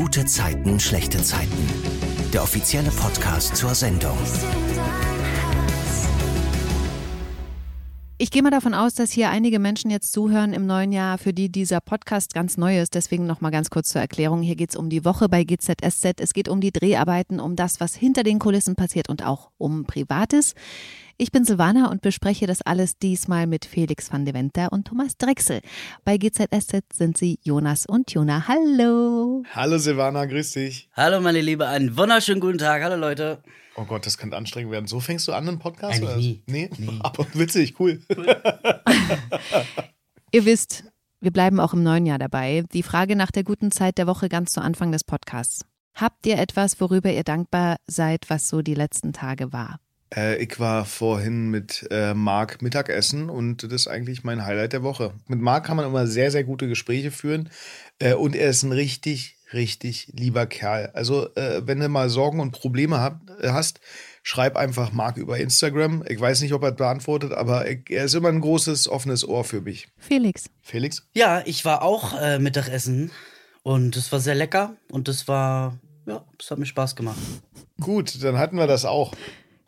Gute Zeiten, schlechte Zeiten. Der offizielle Podcast zur Sendung. Ich gehe mal davon aus, dass hier einige Menschen jetzt zuhören im neuen Jahr, für die dieser Podcast ganz neu ist. Deswegen noch mal ganz kurz zur Erklärung. Hier geht es um die Woche bei GZSZ. Es geht um die Dreharbeiten, um das, was hinter den Kulissen passiert und auch um Privates. Ich bin Silvana und bespreche das alles diesmal mit Felix van de Venter und Thomas Drechsel. Bei GZSZ sind sie Jonas und Jona. Hallo. Hallo Silvana, grüß dich. Hallo meine Liebe, einen wunderschönen guten Tag. Hallo Leute. Oh Gott, das könnte anstrengend werden. So fängst du an, einen Podcast? Eigentlich oder? nie. Nee? Nie. Aber witzig, cool. Ihr wisst, wir bleiben auch im neuen Jahr dabei. Die Frage nach der guten Zeit der Woche ganz zu Anfang des Podcasts. Habt ihr etwas, worüber ihr dankbar seid, was so die letzten Tage war? Äh, ich war vorhin mit äh, Marc Mittagessen und das ist eigentlich mein Highlight der Woche. Mit Marc kann man immer sehr, sehr gute Gespräche führen äh, und er ist ein richtig, richtig lieber Kerl. Also, äh, wenn du mal Sorgen und Probleme hab, äh, hast, schreib einfach Marc über Instagram. Ich weiß nicht, ob er beantwortet, aber ich, er ist immer ein großes, offenes Ohr für mich. Felix. Felix? Ja, ich war auch äh, Mittagessen und es war sehr lecker und es war, ja, es hat mir Spaß gemacht. Gut, dann hatten wir das auch.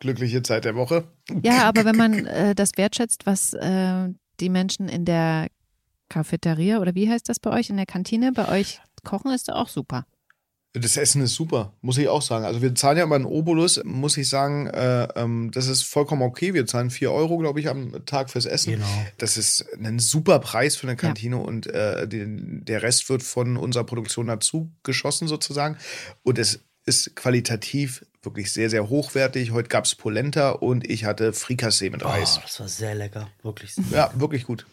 Glückliche Zeit der Woche. Ja, aber wenn man äh, das wertschätzt, was äh, die Menschen in der Cafeteria oder wie heißt das bei euch, in der Kantine bei euch kochen, ist da auch super. Das Essen ist super, muss ich auch sagen. Also wir zahlen ja immer einen Obolus, muss ich sagen, äh, ähm, das ist vollkommen okay. Wir zahlen 4 Euro, glaube ich, am Tag fürs Essen. Genau. Das ist ein super Preis für eine Kantine und äh, den, der Rest wird von unserer Produktion dazu geschossen sozusagen. Und es ist qualitativ wirklich sehr, sehr hochwertig. Heute gab es Polenta und ich hatte Frikassee mit Oh, Reis. das war sehr lecker, wirklich. Ja, wirklich gut.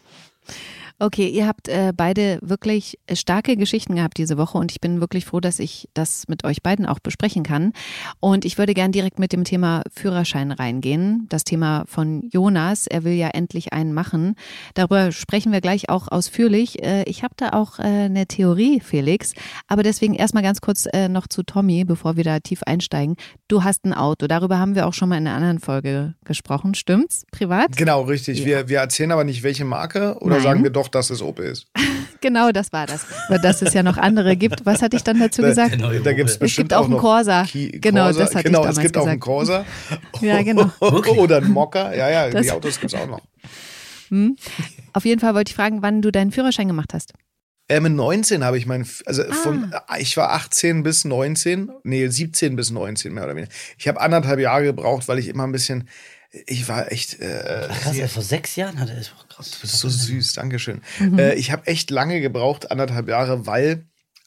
Okay, ihr habt äh, beide wirklich starke Geschichten gehabt diese Woche und ich bin wirklich froh, dass ich das mit euch beiden auch besprechen kann. Und ich würde gern direkt mit dem Thema Führerschein reingehen. Das Thema von Jonas. Er will ja endlich einen machen. Darüber sprechen wir gleich auch ausführlich. Äh, ich habe da auch äh, eine Theorie, Felix. Aber deswegen erstmal ganz kurz äh, noch zu Tommy, bevor wir da tief einsteigen. Du hast ein Auto. Darüber haben wir auch schon mal in einer anderen Folge gesprochen. Stimmt's? Privat? Genau, richtig. Ja. Wir, wir erzählen aber nicht, welche Marke oder Nein. sagen wir doch, dass es Opel ist. Genau, das war das. Aber dass es ja noch andere gibt. Was hatte ich dann dazu gesagt? Der neue Da gibt es Opel. Es gibt auch auch einen Corsa. Ki- Genau, Corsa. das hatte genau, ich damals es gibt auch einen gesagt. Corsa. Ja, genau. Oder einen Mokka. Ja, ja, Das- die Autos gibt es auch noch. Auf jeden Fall wollte ich fragen, wann du deinen Führerschein gemacht hast. Äh, mit 19 habe ich meinen, also Ah. von, ich war 18 bis 19, nee, 17 bis 19 mehr oder weniger. Ich habe anderthalb Jahre gebraucht, weil ich immer ein bisschen, ich war echt, äh, Krass, ey, vor sechs Jahren hatte er es. Krass. Du bist so süß, Dankeschön. Mhm. Äh, ich habe echt lange gebraucht, anderthalb Jahre, weil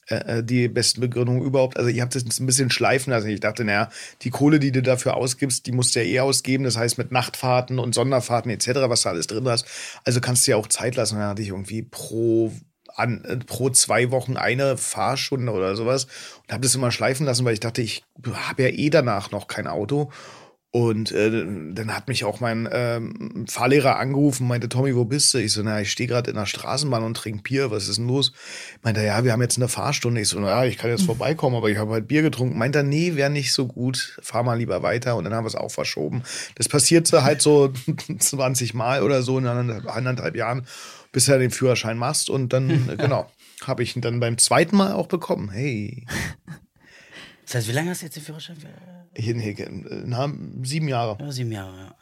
äh, äh, die besten Begründungen überhaupt, also ich habe das ein bisschen schleifen lassen. Ich dachte, naja, die Kohle, die du dafür ausgibst, die musst du ja eh ausgeben. Das heißt mit Nachtfahrten und Sonderfahrten etc., was du alles drin hast. Also kannst du ja auch Zeit lassen. Und dann hatte ich irgendwie pro an, äh, pro zwei Wochen eine Fahrstunde oder sowas und habe das immer schleifen lassen, weil ich dachte, ich habe ja eh danach noch kein Auto. Und äh, dann hat mich auch mein ähm, Fahrlehrer angerufen, meinte, Tommy, wo bist du? Ich so, na, ich stehe gerade in der Straßenbahn und trinke Bier, was ist denn los? Meinte er, ja, wir haben jetzt eine Fahrstunde. Ich so, na, ich kann jetzt vorbeikommen, aber ich habe halt Bier getrunken. Meinte er, nee, wäre nicht so gut, fahr mal lieber weiter. Und dann haben wir es auch verschoben. Das passierte halt so 20 Mal oder so in anderthalb, anderthalb Jahren, bis du den Führerschein machst. Und dann, genau, habe ich ihn dann beim zweiten Mal auch bekommen. Hey, Das heißt, wie lange hast du jetzt den Führerschein? hier, nee, na, sieben Jahre. Ja, sieben Jahre, ja.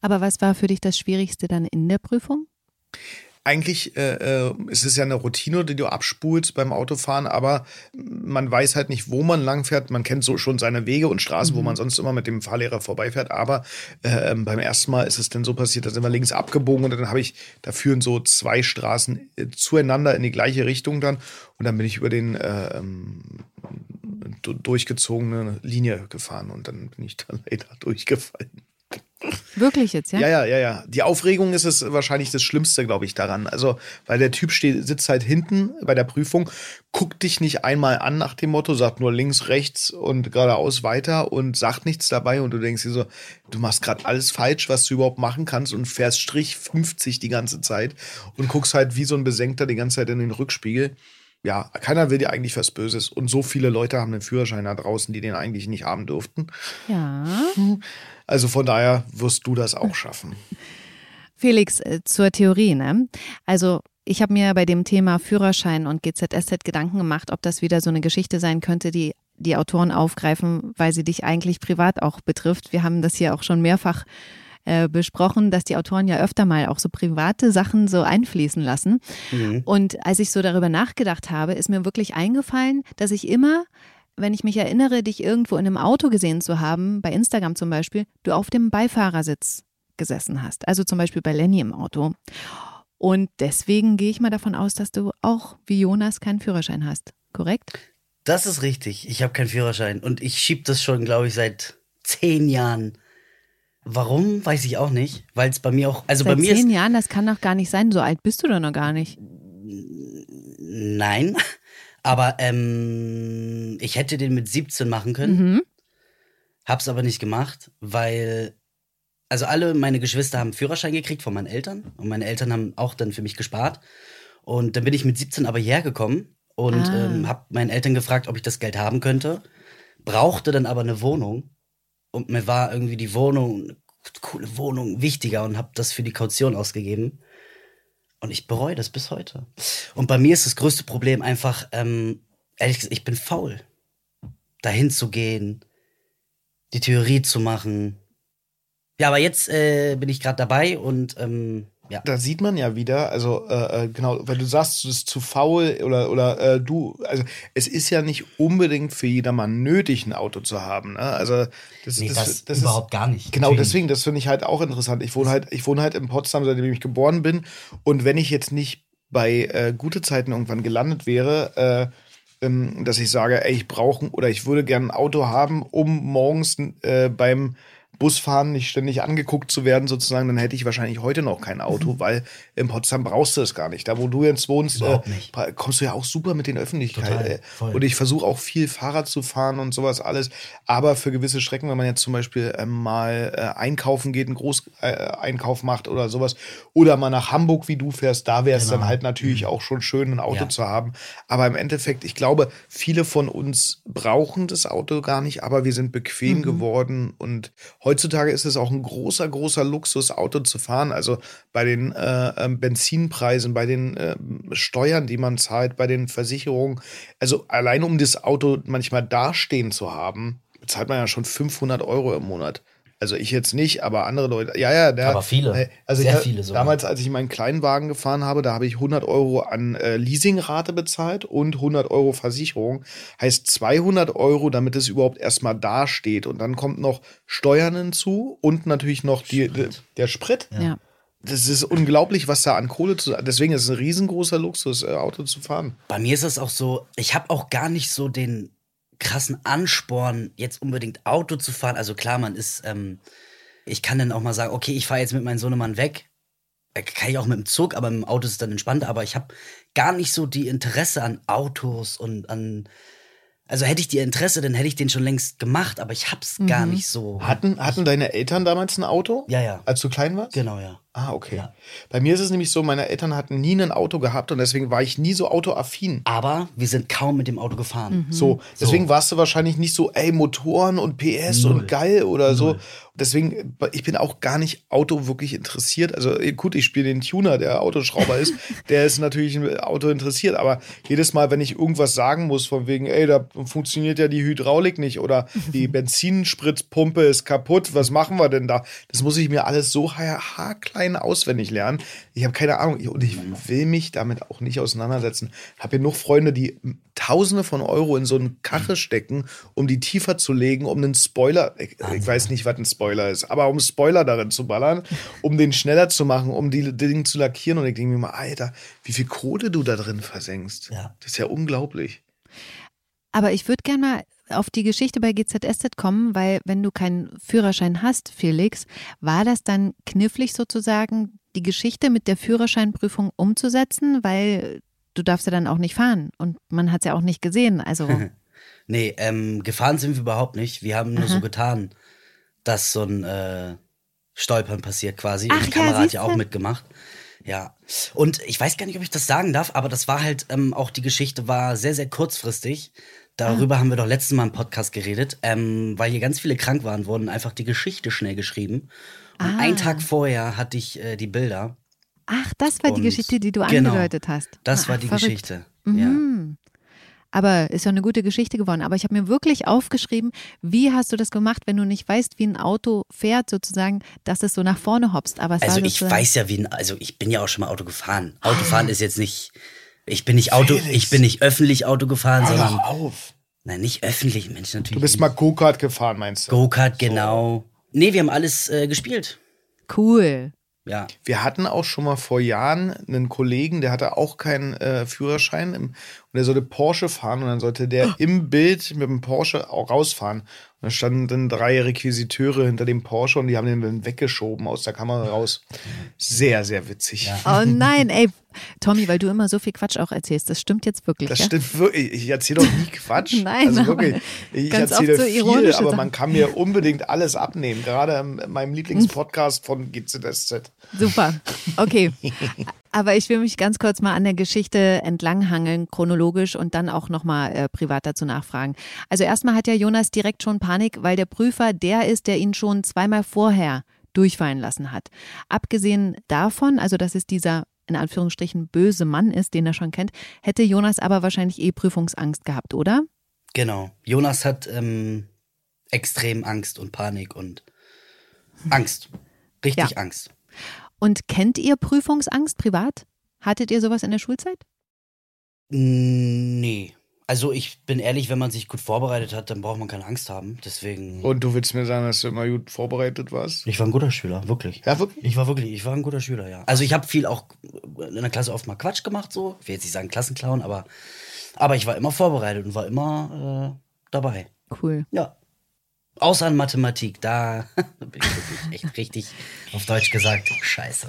Aber was war für dich das Schwierigste dann in der Prüfung? eigentlich äh, äh, ist es ja eine Routine, die du abspulst beim Autofahren, aber man weiß halt nicht, wo man langfährt. Man kennt so schon seine Wege und Straßen, wo man sonst immer mit dem Fahrlehrer vorbeifährt. Aber äh, beim ersten Mal ist es dann so passiert, da sind wir links abgebogen und dann habe ich, da führen so zwei Straßen äh, zueinander in die gleiche Richtung dann. Und dann bin ich über den äh, ähm, durchgezogene Linie gefahren und dann bin ich dann leider durchgefallen. Wirklich jetzt, ja? Ja, ja, ja, ja. Die Aufregung ist es wahrscheinlich das Schlimmste, glaube ich, daran. Also, weil der Typ steht, sitzt halt hinten bei der Prüfung, guckt dich nicht einmal an nach dem Motto, sagt nur links, rechts und geradeaus weiter und sagt nichts dabei und du denkst dir so, du machst gerade alles falsch, was du überhaupt machen kannst und fährst Strich 50 die ganze Zeit und guckst halt wie so ein Besenkter die ganze Zeit in den Rückspiegel. Ja, keiner will dir eigentlich was Böses. Und so viele Leute haben den Führerschein da draußen, die den eigentlich nicht haben durften. Ja. Also von daher wirst du das auch schaffen. Felix, äh, zur Theorie, ne? Also ich habe mir bei dem Thema Führerschein und GZSZ Gedanken gemacht, ob das wieder so eine Geschichte sein könnte, die die Autoren aufgreifen, weil sie dich eigentlich privat auch betrifft. Wir haben das hier auch schon mehrfach äh, besprochen, dass die Autoren ja öfter mal auch so private Sachen so einfließen lassen. Mhm. Und als ich so darüber nachgedacht habe, ist mir wirklich eingefallen, dass ich immer wenn ich mich erinnere, dich irgendwo in einem Auto gesehen zu haben, bei Instagram zum Beispiel, du auf dem Beifahrersitz gesessen hast. Also zum Beispiel bei Lenny im Auto. Und deswegen gehe ich mal davon aus, dass du auch wie Jonas keinen Führerschein hast. Korrekt? Das ist richtig. Ich habe keinen Führerschein und ich schiebe das schon, glaube ich, seit zehn Jahren. Warum, weiß ich auch nicht. Weil es bei mir auch. Also Seit bei mir zehn ist, Jahren, das kann doch gar nicht sein. So alt bist du doch noch gar nicht. Nein. Aber ähm, ich hätte den mit 17 machen können. Mhm. Hab's aber nicht gemacht, weil. Also alle meine Geschwister haben Führerschein gekriegt von meinen Eltern. Und meine Eltern haben auch dann für mich gespart. Und dann bin ich mit 17 aber hierher gekommen und Ah. ähm, habe meinen Eltern gefragt, ob ich das Geld haben könnte. Brauchte dann aber eine Wohnung. Und mir war irgendwie die Wohnung, eine coole Wohnung, wichtiger und habe das für die Kaution ausgegeben. Und ich bereue das bis heute. Und bei mir ist das größte Problem einfach, ähm, ehrlich gesagt, ich bin faul. Dahin zu gehen, die Theorie zu machen. Ja, aber jetzt äh, bin ich gerade dabei und ähm, ja. Da sieht man ja wieder, also äh, äh, genau, wenn du sagst, du bist zu faul oder oder äh, du, also es ist ja nicht unbedingt für jedermann nötig, ein Auto zu haben. Ne? Also das, Nee, das, das überhaupt gar nicht. Genau, Natürlich. deswegen, das finde ich halt auch interessant. Ich wohne halt, ich wohne halt in Potsdam, seitdem ich geboren bin. Und wenn ich jetzt nicht bei äh, gute Zeiten irgendwann gelandet wäre, äh, ähm, dass ich sage, ey, ich brauche oder ich würde gerne ein Auto haben, um morgens äh, beim Busfahren nicht ständig angeguckt zu werden, sozusagen, dann hätte ich wahrscheinlich heute noch kein Auto, weil in Potsdam brauchst du es gar nicht. Da, wo du jetzt wohnst, Mhm. Äh, kommst du ja auch super mit den Öffentlichkeiten. Äh. Und ich versuche auch viel Fahrrad zu fahren und sowas alles. Aber für gewisse Strecken, wenn man jetzt zum Beispiel ähm, mal äh, einkaufen geht, einen Großeinkauf äh, macht oder sowas, oder mal nach Hamburg, wie du fährst, da wäre es Genau. dann halt natürlich auch schon schön, ein Auto Ja. zu haben. Aber im Endeffekt, ich glaube, viele von uns brauchen das Auto gar nicht, aber wir sind bequem geworden. Und heutzutage ist es auch ein großer, großer Luxus, Auto zu fahren. Also bei den äh, ähm, Benzinpreisen, bei den ähm, Steuern, die man zahlt, bei den Versicherungen. Also allein um das Auto manchmal dastehen zu haben, bezahlt man ja schon 500 Euro im Monat. Also ich jetzt nicht, aber andere Leute. Ja, ja, der, Aber viele. Also Sehr ich, viele sogar. Damals, als ich meinen kleinen Wagen gefahren habe, da habe ich 100 Euro an äh, Leasingrate bezahlt und 100 Euro Versicherung. Heißt 200 Euro, damit es überhaupt erstmal dasteht. Und dann kommt noch Steuern hinzu und natürlich noch die, der Sprit. Ja. Das ist unglaublich, was da an Kohle zu. Deswegen ist es ein riesengroßer Luxus, äh, Auto zu fahren. Bei mir ist es auch so, ich habe auch gar nicht so den krassen Ansporn, jetzt unbedingt Auto zu fahren. Also klar, man ist, ähm, ich kann dann auch mal sagen, okay, ich fahre jetzt mit meinem Sohnemann weg. Kann ich auch mit dem Zug, aber im Auto ist es dann entspannter. Aber ich habe gar nicht so die Interesse an Autos und an. Also hätte ich die Interesse, dann hätte ich den schon längst gemacht, aber ich hab's gar nicht so. Hatten, hatten deine Eltern damals ein Auto? Ja, ja. Als du klein warst? Genau, ja. Ah, okay. Ja. Bei mir ist es nämlich so, meine Eltern hatten nie ein Auto gehabt und deswegen war ich nie so autoaffin. Aber wir sind kaum mit dem Auto gefahren. So, deswegen warst du wahrscheinlich nicht so, ey, Motoren und PS Null. und geil oder so. Null. Deswegen, ich bin auch gar nicht Auto wirklich interessiert. Also eh, gut, ich spiele den Tuner, der Autoschrauber ist, der ist natürlich ein Auto interessiert, aber jedes Mal, wenn ich irgendwas sagen muss, von wegen, ey, da funktioniert ja die Hydraulik nicht oder die Benzinspritzpumpe ist kaputt, was machen wir denn da? Das muss ich mir alles so ha- haarklein auswendig lernen. Ich habe keine Ahnung und ich will mich damit auch nicht auseinandersetzen. Habe genug Freunde, die Tausende von Euro in so einen Kache stecken, um die tiefer zu legen, um einen Spoiler, ich, ich weiß nicht, was ein Spoiler ist, aber um Spoiler darin zu ballern, um den schneller zu machen, um die Dinge zu lackieren. Und ich denke mir mal, Alter, wie viel Kohle du da drin versenkst. Ja. Das ist ja unglaublich. Aber ich würde gerne mal auf die Geschichte bei GZSZ kommen, weil wenn du keinen Führerschein hast, Felix, war das dann knifflig sozusagen, die Geschichte mit der Führerscheinprüfung umzusetzen, weil du darfst ja dann auch nicht fahren und man hat es ja auch nicht gesehen. Also Nee, ähm, gefahren sind wir überhaupt nicht. Wir haben nur Aha. so getan, dass so ein äh, Stolpern passiert quasi. Ach Und die ja, Kamera hat ja auch mitgemacht. Ja. Und ich weiß gar nicht, ob ich das sagen darf, aber das war halt, ähm, auch die Geschichte war sehr, sehr kurzfristig. Darüber haben wir doch letztes Mal im Podcast geredet, ähm, weil hier ganz viele krank waren, wurden einfach die Geschichte schnell geschrieben. Und Ah. einen Tag vorher hatte ich äh, die Bilder Ach, das war die Und Geschichte, die du genau, angedeutet hast. Das Ah, war die verrückt. Geschichte. Ja. Mhm. Aber ist ja eine gute Geschichte geworden. Aber ich habe mir wirklich aufgeschrieben, wie hast du das gemacht, wenn du nicht weißt, wie ein Auto fährt, sozusagen, dass es so nach vorne hopst. Aber Also ich weiß ja, wie ein, also ich bin ja auch schon mal Auto gefahren. Autofahren ist jetzt nicht, ich bin nicht Auto, Felix. ich bin nicht öffentlich Auto gefahren, Hör sondern, auf. nein, nicht öffentlich, Mensch, natürlich. Du bist mal Go-Kart gefahren, meinst du? Go-Kart, genau. Nee, wir haben alles äh, gespielt. Cool. Ja. Wir hatten auch schon mal vor Jahren einen Kollegen, der hatte auch keinen äh, Führerschein im, und der sollte Porsche fahren und dann sollte der im Bild mit dem Porsche auch rausfahren. Da standen dann drei Requisiteure hinter dem Porsche und die haben den dann weggeschoben aus der Kamera raus. Sehr, sehr witzig. Oh nein, ey, Tommy, weil du immer so viel Quatsch auch erzählst. Das stimmt jetzt wirklich. Das ja? stimmt wirklich. Ich erzähle doch nie Quatsch. Nein, also wirklich. Ich ganz oft erzähle so viel, aber Sachen. man kann mir unbedingt alles abnehmen. Gerade in meinem Lieblingspodcast von GZSZ. Super. Okay. Aber ich will mich ganz kurz mal an der Geschichte entlanghangeln, chronologisch und dann auch nochmal äh, privat dazu nachfragen. Also erstmal hat ja Jonas direkt schon Panik, weil der Prüfer der ist, der ihn schon zweimal vorher durchfallen lassen hat. Abgesehen davon, also dass es dieser in Anführungsstrichen böse Mann ist, den er schon kennt, hätte Jonas aber wahrscheinlich eh Prüfungsangst gehabt, oder? Genau. Jonas hat ähm, extrem Angst und Panik und Angst. Richtig Ja. Angst. Und kennt ihr Prüfungsangst privat? Hattet ihr sowas in der Schulzeit? Nee. Also ich bin ehrlich, wenn man sich gut vorbereitet hat, dann braucht man keine Angst haben. Deswegen. Und du willst mir sagen, dass du immer gut vorbereitet warst? ich war ein guter Schüler, wirklich. Ja, wirklich? Ich war wirklich, ich war ein guter Schüler, ja. Also ich habe viel auch in der Klasse oft mal Quatsch gemacht, so. Ich will jetzt nicht sagen Klassenclown, aber, aber ich war immer vorbereitet und war immer äh, dabei. Cool. Ja. Außer in Mathematik, da bin ich wirklich echt richtig, auf Deutsch gesagt, scheiße.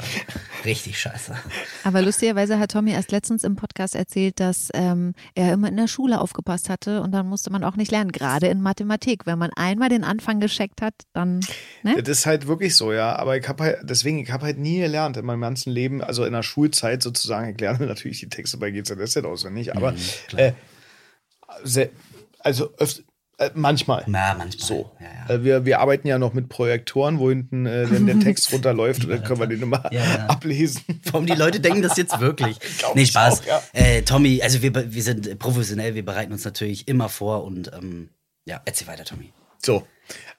Richtig scheiße. Aber lustigerweise hat Tommy erst letztens im Podcast erzählt, dass ähm, er immer in der Schule aufgepasst hatte und dann musste man auch nicht lernen, gerade in Mathematik. Wenn man einmal den Anfang gescheckt hat, dann. Ne? Das ist halt wirklich so, ja. Aber ich habe halt, deswegen, ich habe halt nie gelernt in meinem ganzen Leben, also in der Schulzeit sozusagen. Ich lerne natürlich die Texte bei GZSZ auswendig, aber Mhm, äh, sehr, also öfter, äh, manchmal. Na, manchmal. So. Ja, ja. Äh, Wir, wir arbeiten ja noch mit Projektoren, wo hinten äh, dann der Text runterläuft dann können wir den immer Ja, ablesen. Warum die Leute denken das jetzt wirklich? nee, Spaß. auch, ja. äh, Tommy, also wir, wir sind professionell, wir bereiten uns natürlich immer vor und ähm, ja, erzähl weiter, Tommy. So.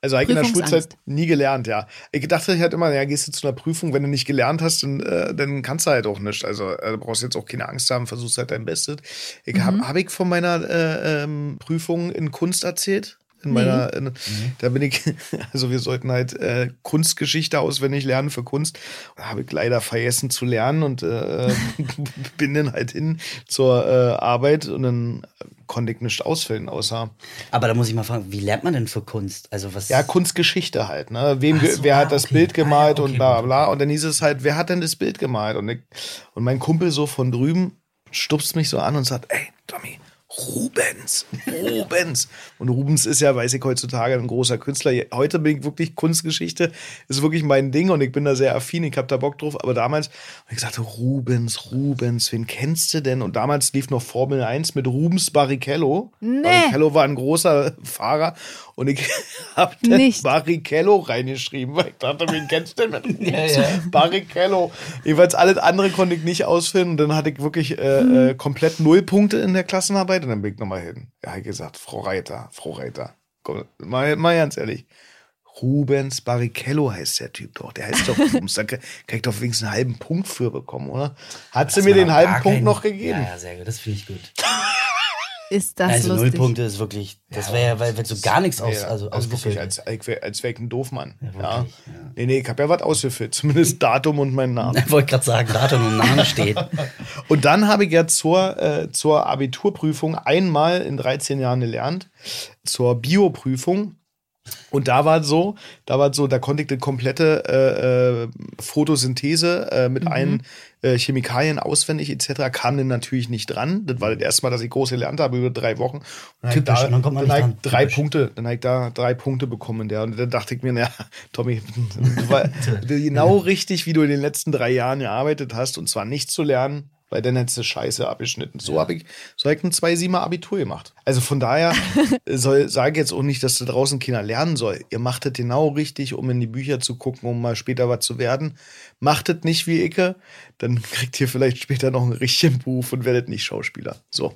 Also eigentlich in der. Schulzeit nie gelernt, ja. Ich dachte halt immer, ja, gehst du zu einer Prüfung, wenn du nicht gelernt hast, dann, äh, dann kannst du halt auch nicht. Also äh, du brauchst jetzt auch keine Angst haben, versuchst halt dein Bestes. Ich habe hab ich von meiner äh, ähm, Prüfung in Kunst erzählt. In meiner, in, da bin ich, also wir sollten halt äh, Kunstgeschichte auswendig lernen für Kunst. Da habe ich leider vergessen zu lernen und äh, bin dann halt hin zur äh, Arbeit und dann konnte ich nicht ausfüllen, außer Aber da muss ich mal fragen, wie lernt man denn für Kunst? Also was? ja, Kunstgeschichte halt, ne? Wem, so, wer ah, hat das okay. Bild gemalt Ah, ja, und okay, bla bla. Und dann hieß es halt, wer hat denn das Bild gemalt? Und, ich, und mein Kumpel so von drüben stupst mich so an und sagt, ey, Tommy, Rubens, Rubens. Und Rubens ist ja, weiß ich heutzutage, ein großer Künstler. Heute bin ich wirklich Kunstgeschichte, ist wirklich mein Ding und ich bin da sehr affin, ich habe da Bock drauf. Aber damals habe ich gesagt, Rubens, Rubens, wen kennst du denn? Und damals lief noch Formel 1 mit Rubens Barrichello. Nee. Barrichello war ein großer Fahrer und ich habe dann Nicht. Barrichello reingeschrieben, weil ich dachte, wen kennst du denn mit Rubens? Barrichello. Jeweils alles andere konnte ich nicht ausfinden. Und dann hatte ich wirklich äh, äh, komplett null Punkte in der Klassenarbeit und dann bin ich nochmal hin. Ja, ich gesagt, Frau Reiter, Frau Reiter, komm, mal, mal ganz ehrlich. Rubens Barrichello heißt der Typ doch. Der heißt doch Rubens. Da kann kann ich doch wenigstens einen halben Punkt für bekommen, oder? Hat sie mir den halben Punkt keinen- noch gegeben? Ja, ja, sehr gut, das finde ich gut. Ist das also null lustig? Punkte ist wirklich, das wäre ja, weil wenn so gar nichts aus, Ja, also, also wirklich, als, als, wär- als wäre ich ein Doofmann. Ja, wirklich, ja. Nee, nee, ich habe ja was ausgefüllt. Zumindest Datum und meinen Namen. Ich wollte gerade sagen, Datum und Name steht. Und dann habe ich ja zur, äh, zur Abiturprüfung einmal in 13 Jahren gelernt, zur Bioprüfung. Und da war es so, da war es so, da konnte ich die komplette äh, äh, Photosynthese äh, mit allen äh, Chemikalien auswendig etc. kam dann natürlich nicht dran. Das war das erste Mal, dass ich groß gelernt habe über drei Wochen. Und Typisch, da, dann kommt man dann dran. drei Typisch. Punkte, dann habe ich da drei Punkte bekommen in der. Und dann dachte ich mir, naja, Tommy, du war genau richtig, wie du in den letzten drei Jahren gearbeitet hast, und zwar nicht zu lernen weil dann hättest du Scheiße abgeschnitten. So habe ich, so hab ich ein 2-7er Abitur gemacht. Also von daher soll, sage jetzt auch nicht, dass da draußen Kinder lernen soll. Ihr macht es genau richtig, um in die Bücher zu gucken, um mal später was zu werden. Macht es nicht wie Icke, dann kriegt ihr vielleicht später noch einen richtigen Beruf und werdet nicht Schauspieler. So.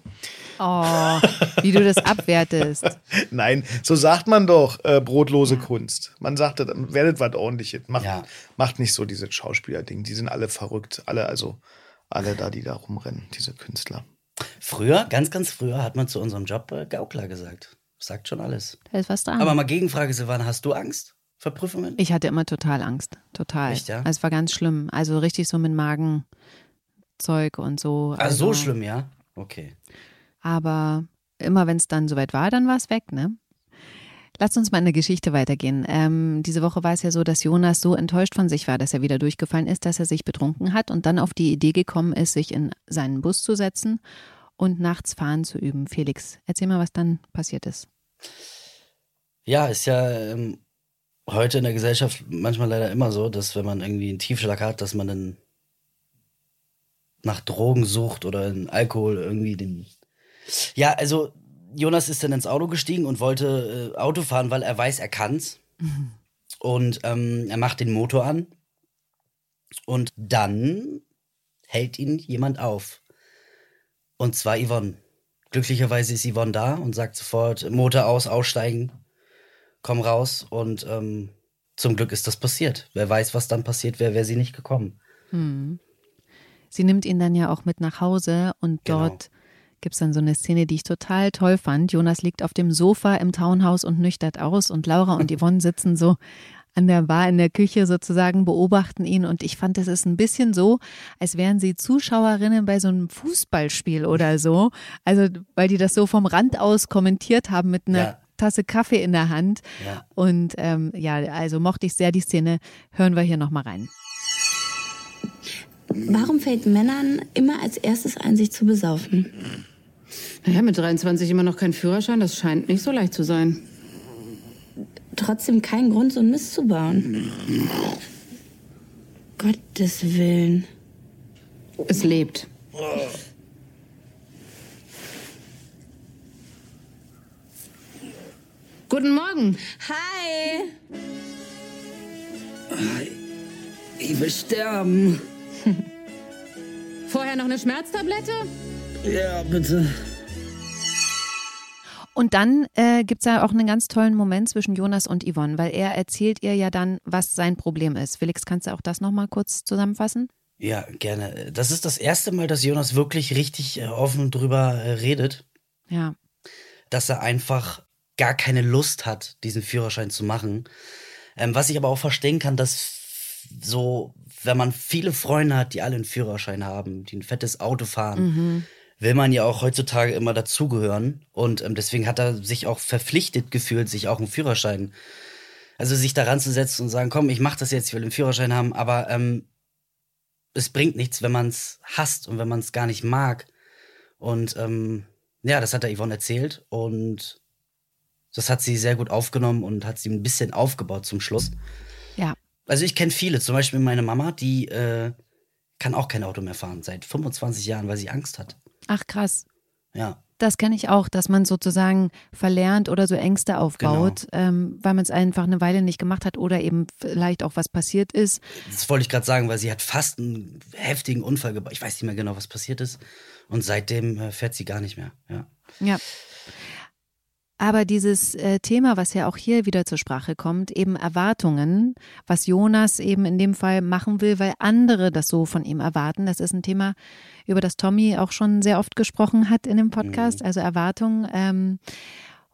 Oh, wie du das abwertest. Nein, so sagt man doch, äh, brotlose Kunst. Man sagt, werdet was ordentliches. Macht, Ja. macht nicht so dieses Schauspieler-Ding. Die sind alle verrückt. Alle, also alle da, die da rumrennen, diese Künstler. Früher, ganz, ganz früher, hat man zu unserem Job äh, Gaukler gesagt. Sagt schon alles. Da ist was dran. Aber mal Gegenfrage, Silvana, hast du Angst vor Prüfungen? ich hatte immer total Angst. Total. Echt, ja? Also es war ganz schlimm. Also richtig so mit Magenzeug und so. Ah, Also, so schlimm, ja? Okay. Aber immer wenn es dann soweit war, dann war es weg, ne? Lass uns mal in der Geschichte weitergehen. Ähm, diese Woche war es ja so, dass Jonas so enttäuscht von sich war, dass er wieder durchgefallen ist, dass er sich betrunken hat und dann auf die Idee gekommen ist, sich in seinen Bus zu setzen und nachts fahren zu üben. Felix, erzähl mal, was dann passiert ist. Ja, ist ja ähm, heute in der Gesellschaft manchmal leider immer so, dass wenn man irgendwie einen Tiefschlag hat, dass man dann nach Drogen sucht oder in Alkohol irgendwie den. Ja, also Jonas ist dann ins Auto gestiegen und wollte äh, Auto fahren, weil er weiß, er kann's. Und ähm, er macht den Motor an. Und dann hält ihn jemand auf. Und zwar Yvonne. Glücklicherweise ist Yvonne da und sagt sofort, Motor aus, aussteigen, komm raus. Und ähm, zum Glück ist das passiert. Wer weiß, was dann passiert wäre, wäre sie nicht gekommen. Sie nimmt ihn dann ja auch mit nach Hause und Genau. dort gibt es dann so eine Szene, die ich total toll fand. Jonas liegt auf dem Sofa im Townhouse und nüchtert aus und Laura und Yvonne sitzen so an der Bar in der Küche sozusagen, beobachten ihn und ich fand, es ist ein bisschen so, als wären sie Zuschauerinnen bei so einem Fußballspiel oder so. Also, weil die das so vom Rand aus kommentiert haben mit einer Ja. Tasse Kaffee in der Hand. Ja. Und ähm, ja, also mochte ich sehr die Szene. Hören wir hier nochmal rein. Warum fällt Männern immer als erstes ein, sich zu besaufen? Naja, mit 23 immer noch kein Führerschein, das scheint nicht so leicht zu sein. Trotzdem kein Grund, so einen Mist zu bauen. Gottes Willen. Es lebt. Guten Morgen. Hi! Ich will sterben. Vorher noch eine Schmerztablette? Ja, bitte. Und dann äh, gibt es ja auch einen ganz tollen Moment zwischen Jonas und Yvonne, weil er erzählt ihr ja dann, was sein Problem ist. Felix, kannst du auch das nochmal kurz zusammenfassen? Ja, gerne. Das ist das erste Mal, dass Jonas wirklich richtig äh, offen drüber äh, redet, Ja. dass er einfach gar keine Lust hat, diesen Führerschein zu machen. Ähm, was ich aber auch verstehen kann, dass so, wenn man viele Freunde hat, die alle einen Führerschein haben, die ein fettes Auto fahren, will man ja auch heutzutage immer dazugehören. Und ähm, deswegen hat er sich auch verpflichtet gefühlt, sich auch einen Führerschein, also sich daran zu setzen und sagen, komm, ich mach das jetzt, ich will einen Führerschein haben, aber ähm, es bringt nichts, wenn man es hasst und wenn man es gar nicht mag. Und ähm, ja, das hat der Yvonne erzählt und das hat sie sehr gut aufgenommen und hat sie ein bisschen aufgebaut zum Schluss. Ja. Also ich kenne viele, zum Beispiel meine Mama, die äh, kann auch kein Auto mehr fahren seit 25 Jahren, weil sie Angst hat. Ach krass. Ja. Das kenne ich auch, dass man sozusagen verlernt oder so Ängste aufbaut, ähm, weil man es einfach eine Weile nicht gemacht hat oder eben vielleicht auch was passiert ist. Das wollte ich gerade sagen, weil sie hat fast einen heftigen Unfall gebaut. Ich weiß nicht mehr genau, was passiert ist. Und seitdem äh, fährt sie gar nicht mehr. Ja. Ja. Aber dieses äh, Thema, was ja auch hier wieder zur Sprache kommt, eben Erwartungen, was Jonas eben in dem Fall machen will, weil andere das so von ihm erwarten, das ist ein Thema, über das Tommy auch schon sehr oft gesprochen hat in dem Podcast, also Erwartungen. Ähm,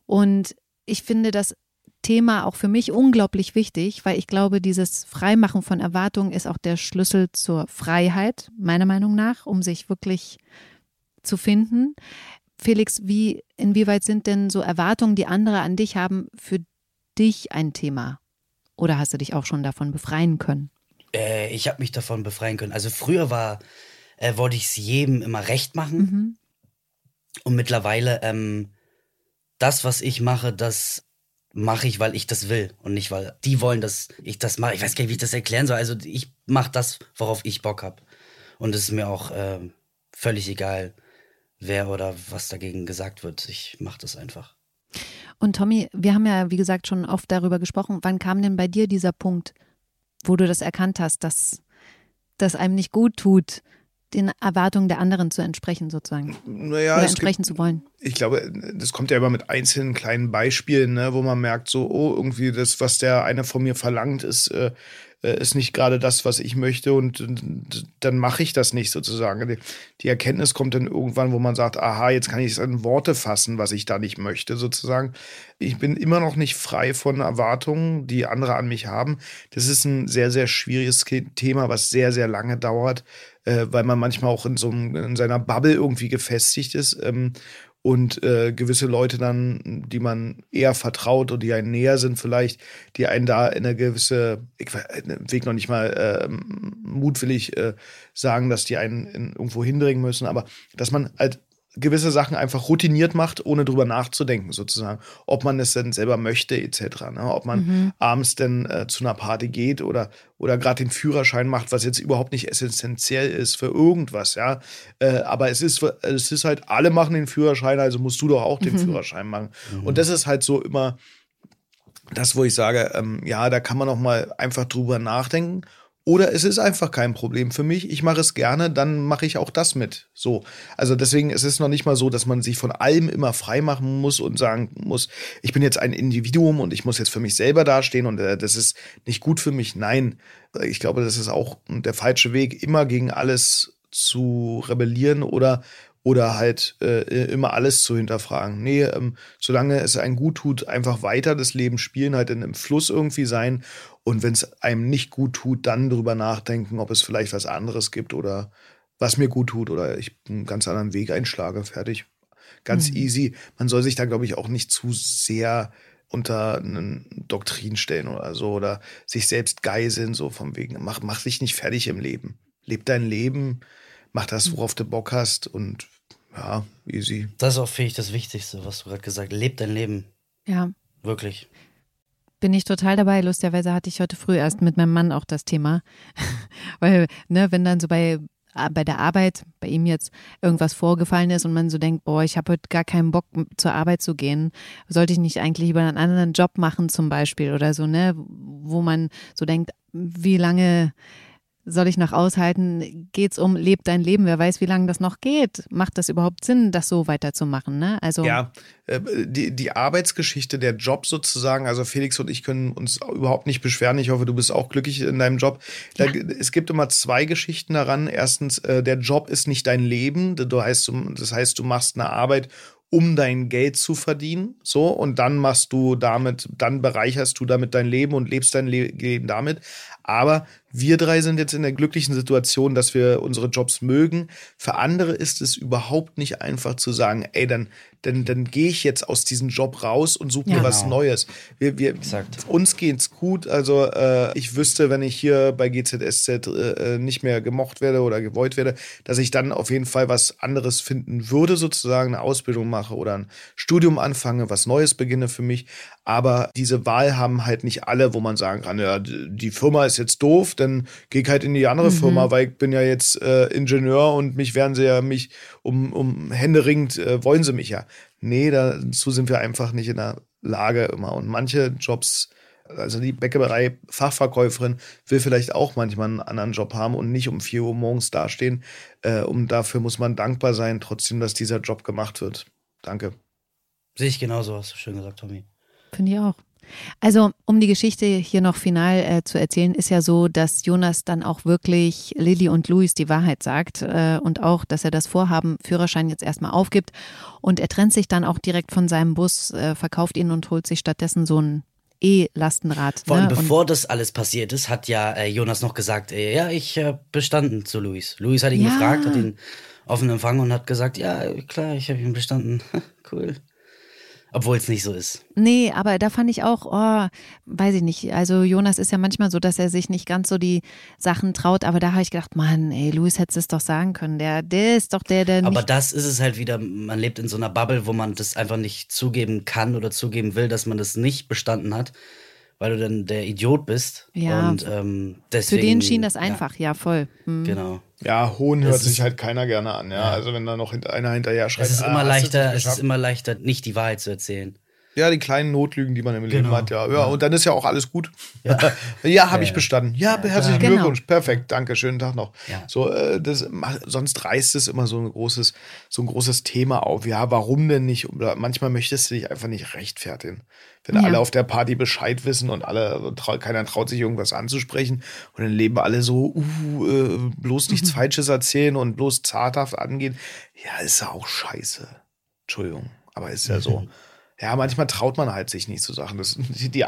und ich finde das Thema auch für mich unglaublich wichtig, weil ich glaube, dieses Freimachen von Erwartungen ist auch der Schlüssel zur Freiheit, meiner Meinung nach, um sich wirklich zu finden. Felix, wie, inwieweit sind denn so Erwartungen, die andere an dich haben, für dich ein Thema? Oder hast du dich auch schon davon befreien können? Äh, ich habe mich davon befreien können. Also früher war, äh, wollte ich es jedem immer recht machen. Mhm. Und mittlerweile, ähm, das, was ich mache, das mache ich, weil ich das will und nicht, weil die wollen, dass ich das mache. Ich weiß gar nicht, wie ich das erklären soll. Also ich mache das, worauf ich Bock habe. Und es ist mir auch äh, völlig egal, wer oder was dagegen gesagt wird. Ich mache das einfach. Und Tommy, wir haben ja, wie gesagt, schon oft darüber gesprochen. Wann kam denn bei dir dieser Punkt, wo du das erkannt hast, dass das einem nicht gut tut, den Erwartungen der anderen zu entsprechen, sozusagen? Naja, Oder entsprechen gibt, zu wollen. ich glaube, das kommt ja immer mit einzelnen kleinen Beispielen, ne, wo man merkt, so, oh, irgendwie das, was der eine von mir verlangt, ist, äh, äh, ist nicht gerade das, was ich möchte und, und dann mache ich das nicht sozusagen. Die, Erkenntnis kommt dann irgendwann, wo man sagt, aha, jetzt kann ich es in Worte fassen, was ich da nicht möchte sozusagen. Ich bin immer noch nicht frei von Erwartungen, die andere an mich haben. Das ist ein sehr, sehr schwieriges Thema, was sehr, sehr lange dauert, äh, weil man manchmal auch in so einem, in seiner Bubble irgendwie gefestigt ist. Ähm, und äh, gewisse Leute dann, die man eher vertraut und die einen näher sind vielleicht, die einen da in eine gewisse, ich Weg noch nicht mal äh, mutwillig äh, sagen, dass die einen in, irgendwo hindringen müssen, aber dass man halt gewisse Sachen einfach routiniert macht, ohne drüber nachzudenken, sozusagen. Ob man es denn selber möchte, etc. Ne? Ob man abends denn äh, zu einer Party geht oder, oder gerade den Führerschein macht, was jetzt überhaupt nicht essentiell ist für irgendwas, ja. Äh, aber es ist, es ist halt, alle machen den Führerschein, also musst du doch auch den Führerschein machen. Und das ist halt so immer das, wo ich sage, ähm, ja, da kann man noch mal einfach drüber nachdenken. Oder es ist einfach kein Problem für mich. Ich mache es gerne, dann mache ich auch das mit. So. Also deswegen ist es noch nicht mal so, dass man sich von allem immer frei machen muss und sagen muss, ich bin jetzt ein Individuum und ich muss jetzt für mich selber dastehen und äh, das ist nicht gut für mich. Nein, ich glaube, das ist auch der falsche Weg, immer gegen alles zu rebellieren oder oder halt äh, immer alles zu hinterfragen. Nee, ähm, solange es einem gut tut, einfach weiter das Leben spielen, halt in einem Fluss irgendwie sein. Und wenn es einem nicht gut tut, dann drüber nachdenken, ob es vielleicht was anderes gibt oder was mir gut tut oder ich einen ganz anderen Weg einschlage. Fertig. Ganz easy. Man soll sich da, glaube ich, auch nicht zu sehr unter einen Doktrin stellen oder so oder sich selbst geiseln, so vom wegen, mach, mach dich nicht fertig im Leben. Leb dein Leben, mach das, worauf du Bock hast und ja, easy. Das ist auch, finde ich, das Wichtigste, was du gerade gesagt hast. Leb dein Leben. Ja, Wirklich. bin ich total dabei. Lustigerweise hatte ich heute früh erst mit meinem Mann auch das Thema. Weil, ne, wenn dann so bei, äh, bei der Arbeit, bei ihm jetzt irgendwas vorgefallen ist und man so denkt, boah, ich habe heute gar keinen Bock zur Arbeit zu gehen, sollte ich nicht eigentlich lieber einen anderen Job machen zum Beispiel oder so, ne, wo man so denkt, wie lange soll ich noch aushalten? Geht's um leb dein Leben? Wer weiß, wie lange das noch geht? Macht das überhaupt Sinn, das so weiterzumachen? Ne? Also Ja, äh, die, die Arbeitsgeschichte, der Job sozusagen, also Felix und ich können uns überhaupt nicht beschweren. Ich hoffe, du bist auch glücklich in deinem Job. Da, es gibt immer zwei Geschichten daran. Erstens, äh, der Job ist nicht dein Leben. Du heißt, das heißt, du machst eine Arbeit, um dein Geld zu verdienen. So, und dann machst du damit, dann bereicherst du damit dein Leben und lebst dein Le Leben damit. Aber wir drei sind jetzt in der glücklichen Situation, dass wir unsere Jobs mögen. Für andere ist es überhaupt nicht einfach zu sagen, ey, dann, dann, dann gehe ich jetzt aus diesem Job raus und suche mir Ja. was Genau. Neues. Wir, wir, Exakt. Uns geht's gut. Also äh, ich wüsste, wenn ich hier bei GZSZ äh, nicht mehr gemocht werde oder gewollt werde, dass ich dann auf jeden Fall was anderes finden würde, sozusagen eine Ausbildung mache oder ein Studium anfange, was Neues beginne für mich. Aber diese Wahl haben halt nicht alle, wo man sagen kann, ja, die Firma ist jetzt doof, dann gehe ich halt in die andere Firma, weil ich bin ja jetzt äh, Ingenieur und mich werden sie ja mich um, um händeringend äh, wollen sie mich ja. Nee, dazu sind wir einfach nicht in der Lage immer. Und manche Jobs, also die Bäckerei Fachverkäuferin will vielleicht auch manchmal einen anderen Job haben und nicht um 4 Uhr morgens dastehen. Äh, und dafür muss man dankbar sein, trotzdem, dass dieser Job gemacht wird. Danke. Sehe ich genauso, hast du schön gesagt, Tommy. Finde ich auch. Also, um die Geschichte hier noch final äh, zu erzählen, ist ja so, dass Jonas dann auch wirklich Lilly und Luis die Wahrheit sagt äh, und auch, dass er das Vorhaben, Führerschein jetzt erstmal aufgibt. Und er trennt sich dann auch direkt von seinem Bus, äh, verkauft ihn und holt sich stattdessen so ein E-Lastenrad. Vor allem ne? Und- bevor das alles passiert ist, hat ja äh, Jonas noch gesagt, äh, ja, ich äh, bestanden zu Luis. Luis hat ihn Ja. gefragt, hat ihn offen empfangen und hat gesagt, ja, klar, ich habe ihn bestanden. cool. Obwohl es nicht so ist. Nee, aber da fand ich auch, oh, weiß ich nicht. Also Jonas ist ja manchmal so, dass er sich nicht ganz so die Sachen traut, aber da habe ich gedacht, Mann, ey, Luis hätte es doch sagen können. Der, der ist doch der, der Aber das ist es halt wieder, man lebt in so einer Bubble, wo man das einfach nicht zugeben kann oder zugeben will, dass man das nicht bestanden hat. Weil du dann der Idiot bist. Ja. Und ähm, Für deswegen. den schien das einfach, ja, voll. Hm. Ja, genau. Ja, Hohn hört sich halt keiner gerne an, ja. Also wenn da noch einer hinterher schreit. Es ist ah, immer leichter, es ist immer leichter, nicht die Wahrheit zu erzählen. Ja, die kleinen Notlügen, die man im Leben Genau. hat, ja. ja. Und dann ist ja auch alles gut. Ja, habe ich ja. bestanden. Ja, herzlichen Genau. Glückwunsch. Perfekt, danke, schönen Tag noch. Ja. So, äh, das, sonst reißt es immer so ein großes, so ein großes Thema auf. Ja, warum denn nicht? Oder manchmal möchtest du dich einfach nicht rechtfertigen. Wenn Ja. alle auf der Party Bescheid wissen und alle, keiner traut sich irgendwas anzusprechen und dann leben alle so, uh, äh, bloß nichts Falsches erzählen und bloß zarthaft angehen. Ja, ist ja auch scheiße. Entschuldigung, aber ist ja so. Ja, manchmal traut man halt sich nicht zu Sachen. Das, die, die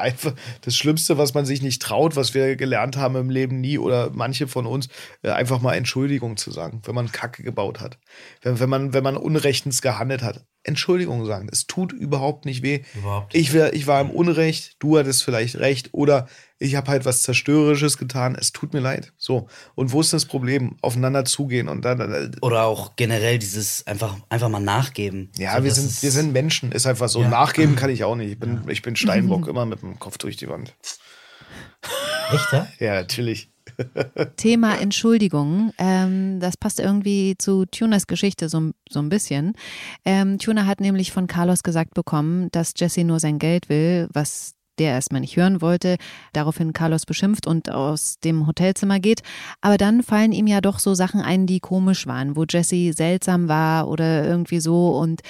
das Schlimmste, was man sich nicht traut, was wir gelernt haben im Leben nie oder manche von uns, äh, einfach mal Entschuldigung zu sagen, wenn man Kacke gebaut hat. Wenn, wenn, man, wenn man unrechtens gehandelt hat. Entschuldigung sagen. Es tut überhaupt nicht weh. Überhaupt nicht. Ich, wär, ich war im Unrecht, du hattest vielleicht recht oder ich habe halt was Zerstörerisches getan. Es tut mir leid. So. Und wo ist das Problem? Aufeinander zugehen und dann. äh, Oder auch generell dieses einfach, einfach mal nachgeben. Ja, So, wir, sind, wir sind Menschen, ist einfach so. Ja. Nachgeben kann ich auch nicht. Ich bin, ich bin Steinbock, immer mit dem Kopf durch die Wand. Echt, ja? Ja, natürlich. Thema Entschuldigung, ähm, das passt irgendwie zu Tunas Geschichte so, so ein bisschen. Ähm, Tuna hat nämlich von Carlos gesagt bekommen, dass Jesse nur sein Geld will, was der erstmal nicht hören wollte, daraufhin Carlos beschimpft und aus dem Hotelzimmer geht. Aber dann fallen ihm ja doch so Sachen ein, die komisch waren, wo Jesse seltsam war oder irgendwie so. Und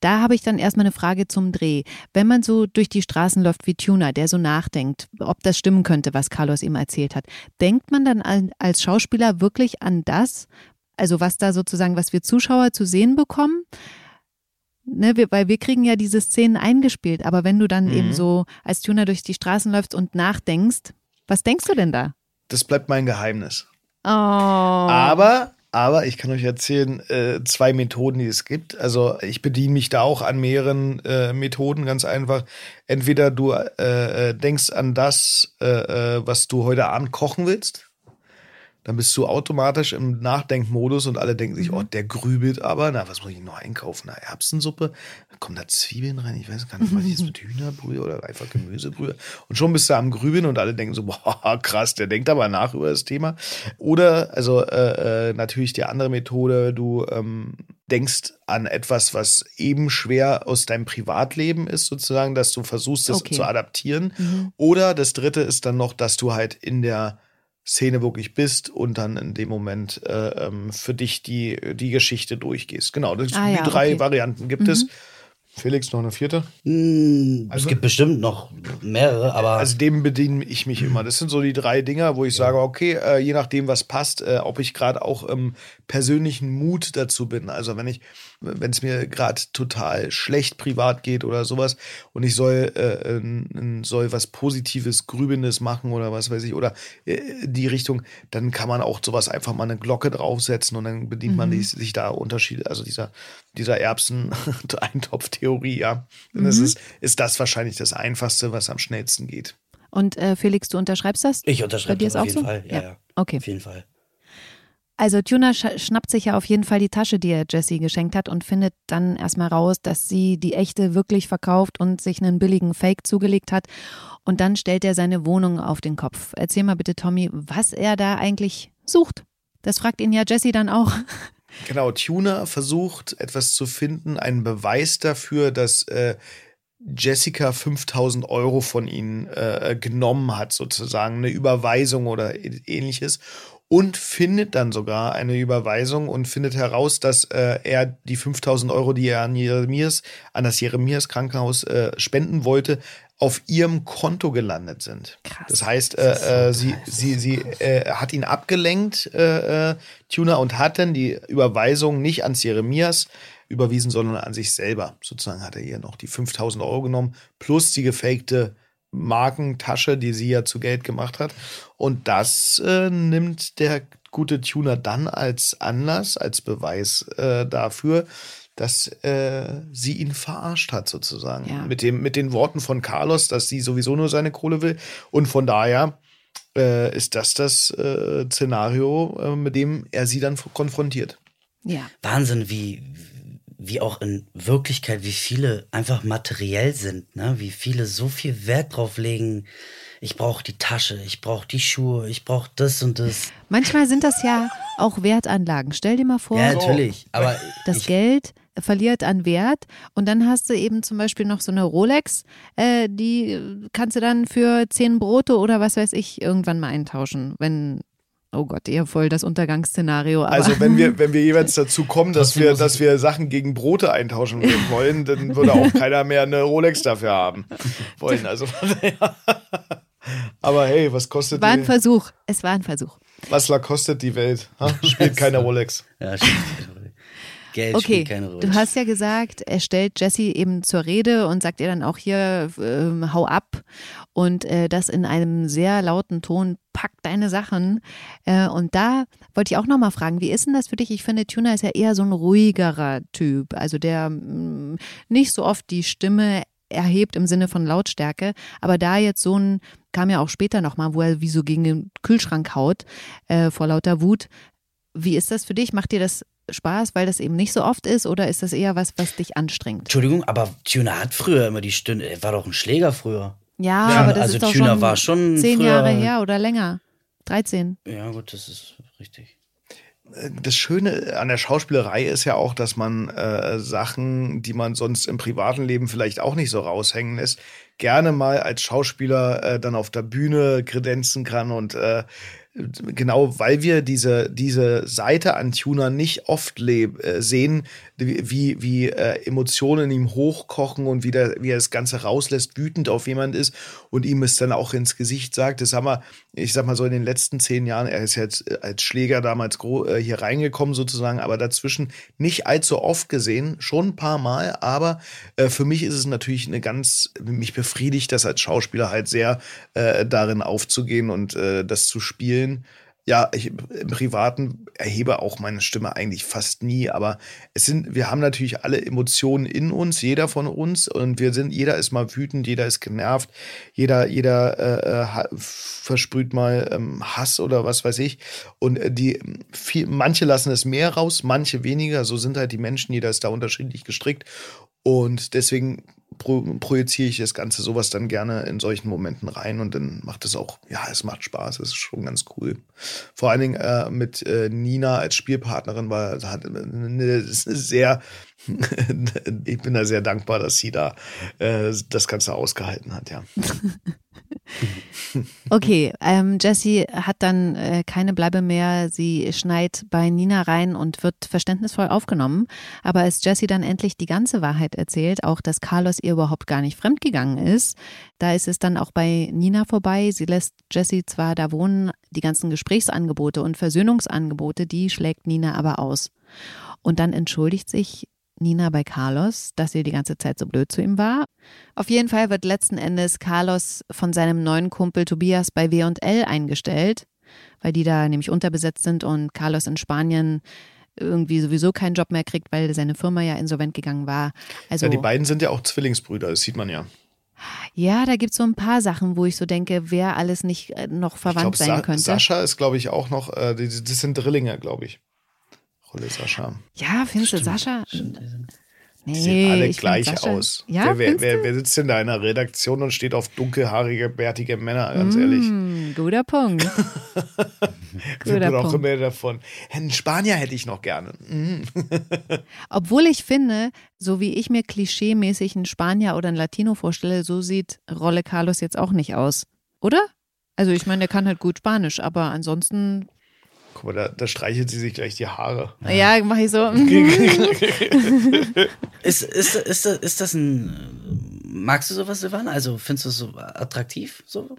da habe ich dann erstmal eine Frage zum Dreh. Wenn man so durch die Straßen läuft wie Tuna, der so nachdenkt, ob das stimmen könnte, was Carlos ihm erzählt hat, denkt man dann an- als Schauspieler wirklich an das, also was da sozusagen, was wir Zuschauer zu sehen bekommen? Ne, wir, weil wir kriegen ja diese Szenen eingespielt, aber wenn du dann Mhm. eben so als Tuna durch die Straßen läufst und nachdenkst, was denkst du denn da? Das bleibt mein Geheimnis. Oh. Aber, aber ich kann euch erzählen, äh, zwei Methoden, die es gibt. Also ich bediene mich da auch an mehreren äh, Methoden, ganz einfach. Entweder du äh, äh, denkst an das, äh, äh, was du heute Abend kochen willst. Dann bist du automatisch im Nachdenkmodus und alle denken sich, oh, der grübelt aber. Na, was muss ich noch einkaufen? Na, Erbsensuppe? Kommen da Zwiebeln rein? Ich weiß gar nicht, was ist mit Hühnerbrühe oder einfach Gemüsebrühe? Und schon bist du am Grübeln und alle denken so, boah, krass, der denkt aber nach über das Thema. Oder, also äh, äh, natürlich die andere Methode, du ähm, denkst an etwas, was eben schwer aus deinem Privatleben ist, sozusagen, dass du versuchst, das Okay. zu adaptieren. Oder das dritte ist dann noch, dass du halt in der Szene wirklich bist und dann in dem Moment äh, ähm, für dich die, die Geschichte durchgehst. Genau, das, Ah, die ja, drei okay. Varianten gibt es. Felix, noch eine vierte? Hm, Also- es gibt bestimmt noch mehrere, aber Also dem bediene ich mich immer. Das sind so die drei Dinger, wo ich sage, okay, äh, je nachdem, was passt, äh, ob ich gerade auch im persönlichen Mut dazu bin. Also wenn ich, wenn es mir gerade total schlecht privat geht oder sowas und ich soll, äh, äh, soll was Positives, Grübendes machen oder was weiß ich, oder äh, die Richtung, dann kann man auch sowas einfach mal eine Glocke draufsetzen und dann bedient man die, sich da Unterschiede, also dieser, dieser Erbsen-Eintopf-Theorie, ja. Und das ist, ist das wahrscheinlich das Einfachste, was am schnellsten geht. Und äh, Felix, du unterschreibst das? ich unterschreibe dir das auf auch jeden so? Fall. Ja, Ja. ja. Okay. Auf jeden Fall. Also Tuna sch schnappt sich ja auf jeden Fall die Tasche, die er Jessie geschenkt hat und findet dann erstmal raus, dass sie die echte wirklich verkauft und sich einen billigen Fake zugelegt hat. Und dann stellt er seine Wohnung auf den Kopf. Erzähl mal bitte, Tommy, was er da eigentlich sucht. Das fragt ihn ja Jessie dann auch. Genau, Tuna versucht etwas zu finden, einen Beweis dafür, dass äh, Jessica 5000 Euro von ihnen äh, genommen hat, sozusagen eine Überweisung oder ähnliches. Und findet dann sogar eine Überweisung und findet heraus, dass äh, er die 5000 Euro, die er an Jeremias, an das Jeremias Krankenhaus äh, spenden wollte, auf ihrem Konto gelandet sind. Krass. Das heißt, äh, äh, sie, sie, sie äh, hat ihn abgelenkt, äh, äh, Tuna, und hat dann die Überweisung nicht ans Jeremias überwiesen, sondern an sich selber. Sozusagen hat er ihr noch die 5000 Euro genommen, plus die gefakte Markentasche, die sie ja zu Geld gemacht hat. Und das äh, nimmt der gute Tuner dann als Anlass, als Beweis äh, dafür, dass äh, sie ihn verarscht hat, sozusagen. Ja. Mit, dem, mit den Worten von Carlos, dass sie sowieso nur seine Kohle will. Und von daher äh, ist das das äh, Szenario, äh, mit dem er sie dann konfrontiert. Ja. Wahnsinn, wie, wie auch in Wirklichkeit, wie viele einfach materiell sind, ne? Wie viele so viel Wert drauf legen, ich brauche die Tasche, ich brauche die Schuhe, ich brauche das und das. Manchmal sind das ja auch Wertanlagen. Stell dir mal vor, Ja, natürlich. Aber das Geld verliert an Wert und dann hast du eben zum Beispiel noch so eine Rolex, äh, die kannst du dann für zehn Brote oder was weiß ich irgendwann mal eintauschen, wenn Oh Gott, eher voll das Untergangsszenario. Aber Also wenn wir, wenn wir jeweils dazu kommen, dass wir, dass wir Sachen gegen Brote eintauschen wollen, dann würde auch keiner mehr eine Rolex dafür haben wollen. Also. Aber hey, was kostet war ein die, Versuch. Es war ein Versuch. was la kostet die Welt? Ha? Spielt keine Rolex. ja, stimmt. Geld Okay, spielt keine Rolle. du hast ja gesagt, er stellt Jesse eben zur Rede und sagt ihr dann auch hier, ähm, hau ab. Und äh, das in einem sehr lauten Ton, pack deine Sachen. Äh, und da wollte ich auch nochmal fragen, wie ist denn das für dich? Ich finde, Tuna ist ja eher so ein ruhigerer Typ, also der mh, nicht so oft die Stimme erhebt im Sinne von Lautstärke. Aber da jetzt so ein, kam ja auch später nochmal, wo er wie so gegen den Kühlschrank haut, äh, vor lauter Wut. Wie ist das für dich? Macht dir das Spaß, weil das eben nicht so oft ist oder ist das eher was, was dich anstrengt? Entschuldigung, aber Tuna hat früher immer die Stunde, er war doch ein Schläger früher. Ja, Ja, aber das also ist doch Tuna schon war schon zehn Jahre her oder länger. 13. Ja, gut, das ist richtig. das Schöne an der Schauspielerei ist ja auch, dass man äh, Sachen, die man sonst im privaten Leben vielleicht auch nicht so raushängen lässt, gerne mal als Schauspieler äh, dann auf der Bühne kredenzen kann und äh, genau, weil wir diese diese Seite an Tuner nicht oft äh, sehen, wie wie, äh, Emotionen in ihm hochkochen und wie, der, wie er das Ganze rauslässt, wütend auf jemand ist und ihm es dann auch ins Gesicht sagt. Das haben wir, ich sag mal so in den letzten zehn Jahren, er ist jetzt äh, als Schläger damals äh, hier reingekommen sozusagen, aber dazwischen nicht allzu oft gesehen, schon ein paar Mal, aber äh, für mich ist es natürlich eine ganz, mich befriedigt das als Schauspieler halt sehr, äh, darin aufzugehen und das zu spielen. Ja, ich im Privaten erhebe auch meine Stimme eigentlich fast nie, aber es sind, wir haben natürlich alle Emotionen in uns, jeder von uns, und wir sind, jeder ist mal wütend, jeder ist genervt, jeder, jeder äh, äh, versprüht mal ähm, Hass oder was weiß ich. Und äh, die viel, manche lassen es mehr raus, manche weniger. So sind halt die Menschen, jeder ist da unterschiedlich gestrickt. Und deswegen pro, projiziere ich das Ganze sowas dann gerne in solchen Momenten rein und dann macht es auch, ja, es macht Spaß, es ist schon ganz cool. Vor allen Dingen äh, mit äh, Nina als Spielpartnerin war, hat eine, ist eine sehr, ich bin da sehr dankbar, dass sie da äh, das Ganze ausgehalten hat, ja. Okay, ähm, Jessie hat dann äh, keine Bleibe mehr. Sie schneit bei Nina rein und wird verständnisvoll aufgenommen. Aber als Jessie dann endlich die ganze Wahrheit erzählt, auch dass Carlos ihr überhaupt gar nicht fremdgegangen ist, da ist es dann auch bei Nina vorbei. Sie lässt Jessie zwar da wohnen, die ganzen Gesprächsangebote und Versöhnungsangebote, die schlägt Nina aber aus. Und dann entschuldigt sich Nina bei Carlos, dass sie die ganze Zeit so blöd zu ihm war. Auf jeden Fall wird letzten Endes Carlos von seinem neuen Kumpel Tobias bei W&L eingestellt, weil die da nämlich unterbesetzt sind und Carlos in Spanien irgendwie sowieso keinen Job mehr kriegt, weil seine Firma ja insolvent gegangen war. Also ja. Die beiden sind ja auch Zwillingsbrüder, das sieht man ja. ja, da gibt es so ein paar Sachen, wo ich so denke, wer alles nicht äh, noch verwandt glaube, sein könnte. Sascha ist, glaube ich, auch noch, äh, das sind Drillinge, glaube ich. Rolle Sascha. ja, findest du Sascha? Stimmt, die sind- Nee, Die sehen alle gleich Sascha- aus. Ja, wer, wer, wer, wer sitzt in deiner Redaktion und steht auf dunkelhaarige, bärtige Männer, ganz ehrlich? Mm, guter Punkt. Wir guter auch Punkt. immer davon. Einen Spanier hätte ich noch gerne. Mhm. Obwohl ich finde, so wie ich mir klischeemäßig einen Spanier oder einen Latino vorstelle, so sieht Rolle Carlos jetzt auch nicht aus. Oder? Also ich meine, der kann halt gut Spanisch, aber ansonsten, Guck mal, da, da streichelt sie sich gleich die Haare. ja, mache ich so. Ist, ist, ist, ist, ist das ein. Magst du sowas, Silvan? Also findest du es so attraktiv? So?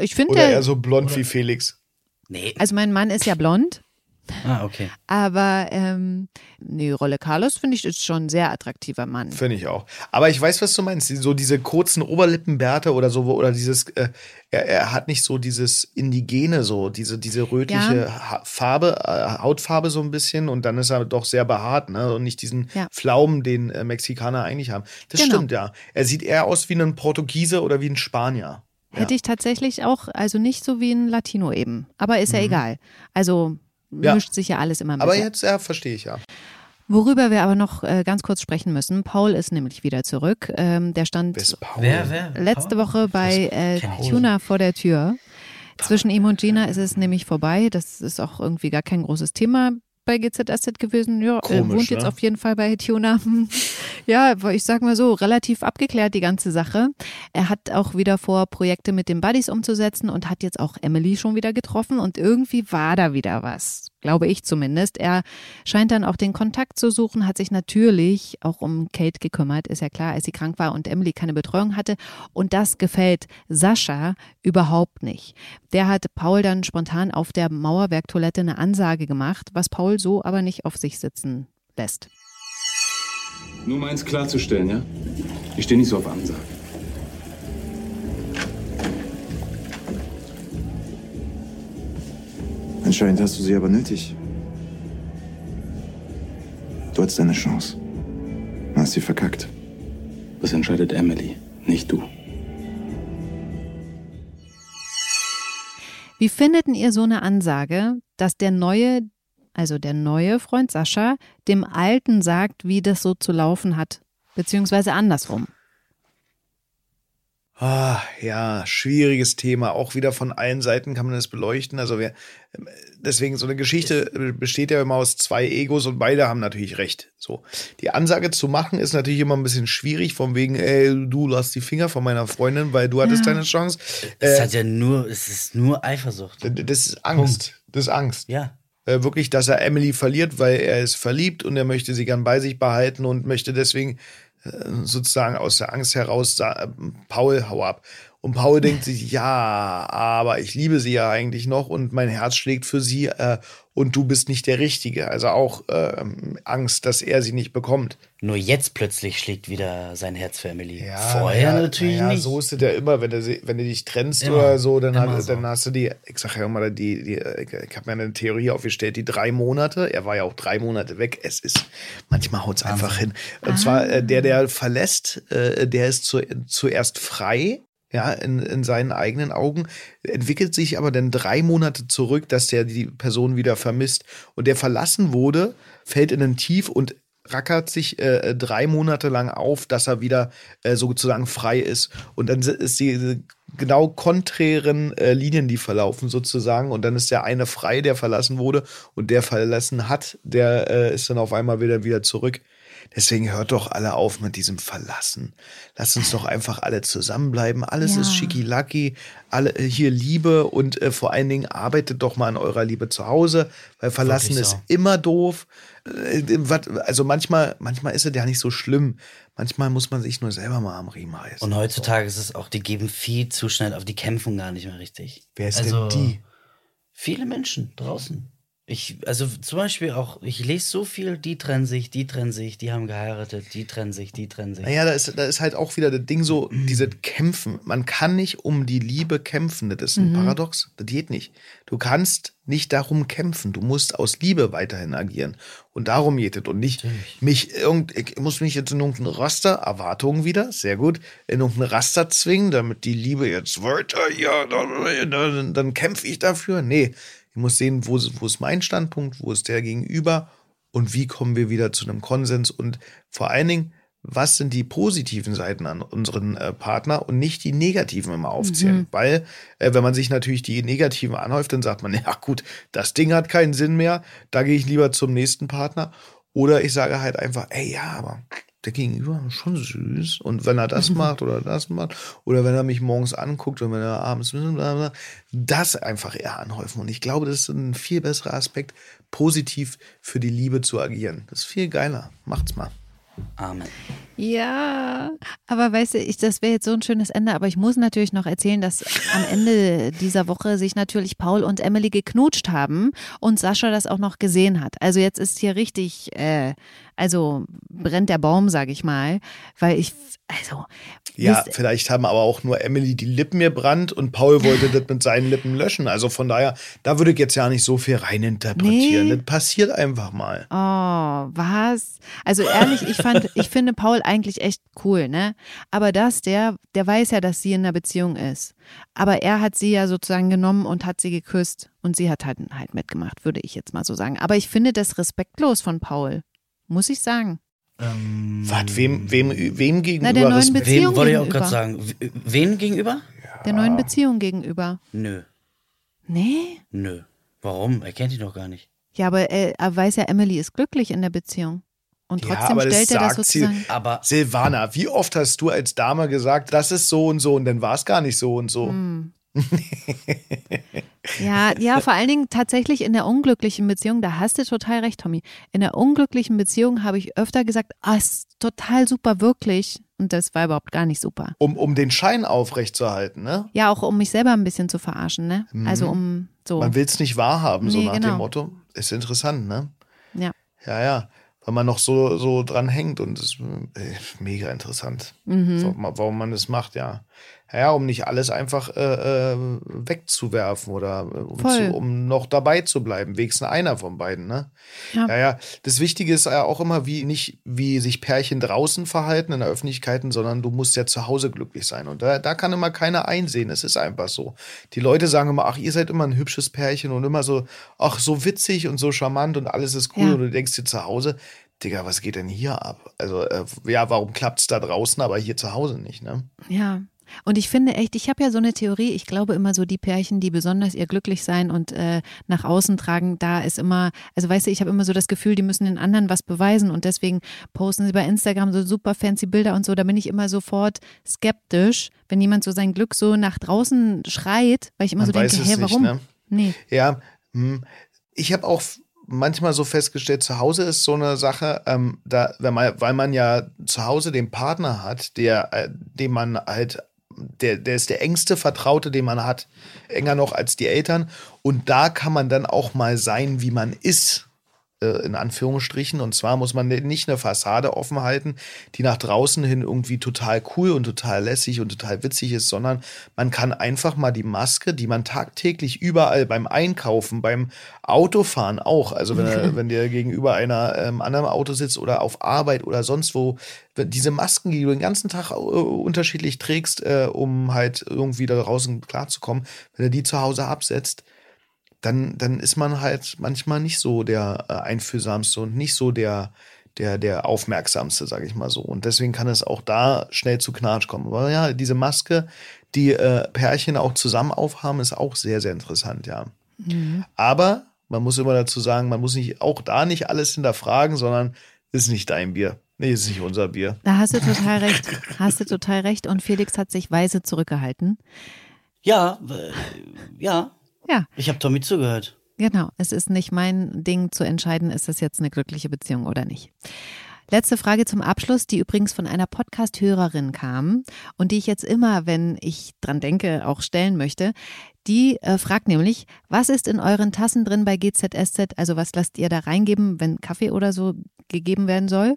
Ich finde, Oder der- eher so blond wie Felix. Nee. also mein Mann ist ja blond, Ah, okay. aber ähm, nee, Rolle Carlos finde ich ist schon ein sehr attraktiver Mann. Finde ich auch. Aber ich weiß, was du meinst. So diese kurzen Oberlippenbärte oder so, oder dieses, äh, er, er hat nicht so dieses Indigene, so, diese, diese rötliche ha Farbe, äh, Hautfarbe so ein bisschen und dann ist er doch sehr behaart, ne? Und nicht diesen Ja. Pflaumen, den äh, Mexikaner eigentlich haben. Das Genau. stimmt, ja. Er sieht eher aus wie ein Portugiese oder wie ein Spanier. Hätte ich tatsächlich auch, also nicht so wie ein Latino eben, aber ist ja egal. Also Mhm. Ja. mischt sich ja alles immer mit. Aber jetzt, ja, verstehe ich ja. Worüber wir aber noch äh, ganz kurz sprechen müssen. Paul ist nämlich wieder zurück. Ähm, der stand Wer? Wer, letzte Paul? Woche bei äh. Tuna vor der Tür. Zwischen ihm und Gina ist es nämlich vorbei. Das ist auch irgendwie gar kein großes Thema bei GZSZ gewesen. Ja, er Komisch, wohnt jetzt ne? auf jeden Fall bei Tuna. ja, ich sag mal so, relativ abgeklärt die ganze Sache. Er hat auch wieder vor, Projekte mit den Buddies umzusetzen und hat jetzt auch Emily schon wieder getroffen und irgendwie war da wieder was. Glaube ich zumindest. Er scheint dann auch den Kontakt zu suchen, hat sich natürlich auch um Kate gekümmert, ist ja klar, als sie krank war und Emily keine Betreuung hatte. Und das gefällt Sascha überhaupt nicht. Der hat Paul dann spontan auf der Mauerwerktoilette eine Ansage gemacht, was Paul so aber nicht auf sich sitzen lässt. Nur um eins klarzustellen, ja? Ich stehe nicht so auf Ansage. Anscheinend hast du sie aber nötig. Du hattest deine Chance. Du hast sie verkackt. Das entscheidet Emily, nicht du. Wie findet denn ihr so eine Ansage, dass der neue, also der neue Freund Sascha, dem alten sagt, wie das so zu laufen hat? Beziehungsweise andersrum. Ah, ja, schwieriges Thema. Auch wieder von allen Seiten kann man das beleuchten. Also wir, deswegen so eine Geschichte besteht ja immer aus zwei Egos und beide haben natürlich recht. So. Die Ansage zu machen ist natürlich immer ein bisschen schwierig, von wegen, ey, du lass die Finger von meiner Freundin, weil du hattest deine Chance. Es Äh, hat ja nur, es ist nur Eifersucht. das ist Angst. Das ist Angst. Ja. äh, wirklich, dass er Emily verliert, weil er ist verliebt und er möchte sie gern bei sich behalten und möchte deswegen äh, sozusagen aus der Angst heraus sagen, Paul, hau ab. Und Paul denkt sich, ja, aber ich liebe sie ja eigentlich noch und mein Herz schlägt für sie äh, und du bist nicht der Richtige. Also auch ähm, Angst, dass er sie nicht bekommt. Nur jetzt plötzlich schlägt wieder sein Herz für Emily. Vorher naja, natürlich naja, nicht. So ist es ja immer, wenn du, wenn du dich trennst Immer, oder so, dann, hat, so. dann hast du die, ich sag ja immer, die, die, ich habe mir eine Theorie aufgestellt, die drei Monate, er war ja auch drei Monate weg, es ist, manchmal haut es einfach hin. Und zwar äh, der, der verlässt, äh, der ist zu, zuerst frei, ja, in, in seinen eigenen Augen, entwickelt sich aber dann drei Monate zurück, dass der die Person wieder vermisst. Und der verlassen wurde, fällt in ein Tief und rackert sich äh, drei Monate lang auf, dass er wieder äh, sozusagen frei ist. Und dann ist die genau konträren äh, Linien, die verlaufen sozusagen. Und dann ist der eine frei, der verlassen wurde. Und der verlassen hat, der äh, ist dann auf einmal wieder, wieder zurück. Deswegen hört doch alle auf mit diesem Verlassen. Lasst uns doch einfach alle zusammenbleiben. Alles Ja. ist schicki alle äh, hier Liebe und äh, vor allen Dingen arbeitet doch mal an eurer Liebe zu Hause, weil Verlassen ist so. immer doof. Äh, Also manchmal, manchmal ist es ja nicht so schlimm. Manchmal muss man sich nur selber mal am Riemen reißen. Und heutzutage ist es auch, die geben viel zu schnell auf, die kämpfen gar nicht mehr richtig. Wer ist also, denn die? Viele Menschen draußen. Ich, also zum Beispiel auch, ich lese so viel, die trennen sich, die trennen sich, die haben geheiratet, die trennen sich, die trennen sich. Naja, da ist, da ist halt auch wieder das Ding so, diese Kämpfen. Man kann nicht um die Liebe kämpfen. Das ist ein Mhm. Paradox. Das geht nicht. Du kannst nicht darum kämpfen. Du musst aus Liebe weiterhin agieren. Und darum geht es. Und nicht mich irgend, ich muss mich jetzt in irgendein Raster, Erwartungen wieder, sehr gut, in irgendein Raster zwingen, damit die Liebe jetzt weiter, ja, dann, dann, dann kämpfe ich dafür. Nee, ich muss sehen, wo, ist- wo ist mein Standpunkt, wo ist der Gegenüber und wie kommen wir wieder zu einem Konsens und vor allen Dingen, was sind die positiven Seiten an unseren äh, Partner und nicht die negativen immer aufzählen. Mhm. Weil, äh, wenn man sich natürlich die negativen anhäuft, dann sagt man, ja gut, das Ding hat keinen Sinn mehr, da gehe ich lieber zum nächsten Partner. Oder ich sage halt einfach, ey, ja, aber der Gegenüber schon süß. Und wenn er das macht oder das macht, oder wenn er mich morgens anguckt und wenn er abends das einfach eher anhäufen. Und ich glaube, das ist ein viel besserer Aspekt, positiv für die Liebe zu agieren. Das ist viel geiler. Macht's mal. Amen. Ja, aber weißt du, ich, das wäre jetzt so ein schönes Ende, aber ich muss natürlich noch erzählen, dass am Ende dieser Woche sich natürlich Paul und Emily geknutscht haben und Sascha das auch noch gesehen hat. Also jetzt ist hier richtig, äh, also brennt der Baum, sag ich mal, weil ich, also. Ja, wisst- vielleicht haben aber auch nur Emily die Lippen gebrannt und Paul wollte das mit seinen Lippen löschen. Also von daher, da würde ich jetzt ja nicht so viel reininterpretieren. Nee. Das passiert einfach mal. Oh, was? Also ehrlich, ich fand, ich finde Paul eigentlich echt cool, ne? Aber das, der, der weiß ja, dass sie in einer Beziehung ist. Aber er hat sie ja sozusagen genommen und hat sie geküsst. Und sie hat halt, halt mitgemacht, würde ich jetzt mal so sagen. Aber ich finde das respektlos von Paul. muss ich sagen. Was, wem, wem, wem gegenüber der neuen Respekt? Beziehung Wem wollte ich auch gegenüber. gerade sagen? Wem gegenüber? Der neuen Beziehung gegenüber. Nö, Nee? nö. Warum? Er kennt ihn doch gar nicht. Ja, aber er, er weiß ja, Emily ist glücklich in der Beziehung. Und Ja, trotzdem das stellt er das sozusagen. Aber Silvana, wie oft hast du als Dame gesagt, das ist so und so und dann war es gar nicht so und so? Hm. Ja, ja, vor allen Dingen tatsächlich in der unglücklichen Beziehung, da hast du total recht, Tommy. In der unglücklichen Beziehung habe ich öfter gesagt, ah, ist total super, wirklich. Und das war überhaupt gar nicht super. Um, um den Schein aufrechtzuerhalten, ne? Ja, auch um mich selber ein bisschen zu verarschen, ne? Also um so. Man will es nicht wahrhaben, so Nee, nach genau. dem Motto. Ist interessant, ne? Ja. Ja, ja. Weil man noch so, so dran hängt und das ist äh, mega interessant, Mhm. warum, warum man das macht, ja. Ja, um nicht alles einfach äh, äh, wegzuwerfen oder äh, um, zu, um noch dabei zu bleiben. Wenigstens einer von beiden, ne? Ja. ja, ja. Das Wichtige ist ja auch immer, wie nicht, wie sich Pärchen draußen verhalten in der Öffentlichkeit, sondern du musst ja zu Hause glücklich sein. Und da, da kann immer keiner einsehen. Es ist einfach so. Die Leute sagen immer, ach, ihr seid immer ein hübsches Pärchen und immer so, ach, so witzig und so charmant und alles ist cool. Ja. Und du denkst dir zu Hause, Digga, was geht denn hier ab? Also, äh, ja, warum klappt es da draußen, aber hier zu Hause nicht, ne? Ja. Und ich finde echt, ich habe ja so eine Theorie, ich glaube immer so die Pärchen, die besonders ihr glücklich sein und äh, nach außen tragen, da ist immer, also weißt du, ich habe immer so das Gefühl, die müssen den anderen was beweisen und deswegen posten sie bei Instagram so super fancy Bilder und so, da bin ich immer sofort skeptisch, wenn jemand so sein Glück so nach draußen schreit, weil ich immer Man so denke, nicht, warum? ne? Nee. Ja, hm. ich habe auch manchmal so festgestellt, zu Hause ist so eine Sache, ähm, da, man, weil man ja zu Hause den Partner hat, der, äh, dem man halt, der, der ist der engste Vertraute, den man hat, enger noch als die Eltern. Und da kann man dann auch mal sein, wie man ist in Anführungsstrichen. Und zwar muss man nicht eine Fassade offen halten, die nach draußen hin irgendwie total cool und total lässig und total witzig ist, sondern man kann einfach mal die Maske, die man tagtäglich überall beim Einkaufen, beim Autofahren auch, also wenn, er- wenn der gegenüber einer ähm, anderen Auto sitzt oder auf Arbeit oder sonst wo, diese Masken, die du den ganzen Tag äh, unterschiedlich trägst, äh, um halt irgendwie da draußen klarzukommen, wenn er die zu Hause absetzt, dann, dann ist man halt manchmal nicht so der äh, einfühlsamste und nicht so der, der, der aufmerksamste, sage ich mal so. Und deswegen kann es auch da schnell zu Knatsch kommen. Aber ja, diese Maske, die äh, Pärchen auch zusammen aufhaben, ist auch sehr, sehr interessant, ja. Aber man muss immer dazu sagen, man muss nicht auch da nicht alles hinterfragen, sondern ist nicht dein Bier. Nee, ist nicht unser Bier. Da hast du total recht. Hast du total recht. Und Felix hat sich weise zurückgehalten. ja, äh, ja, Ja, ich habe Tommy zugehört. genau. Es ist nicht mein Ding zu entscheiden, ist das jetzt eine glückliche Beziehung oder nicht. Letzte Frage zum Abschluss, die übrigens von einer Podcast-Hörerin kam und die ich jetzt immer, wenn ich dran denke, auch stellen möchte. Die äh, fragt nämlich, was ist in euren Tassen drin bei GZSZ? Also was lasst ihr da reingeben, wenn Kaffee oder so gegeben werden soll?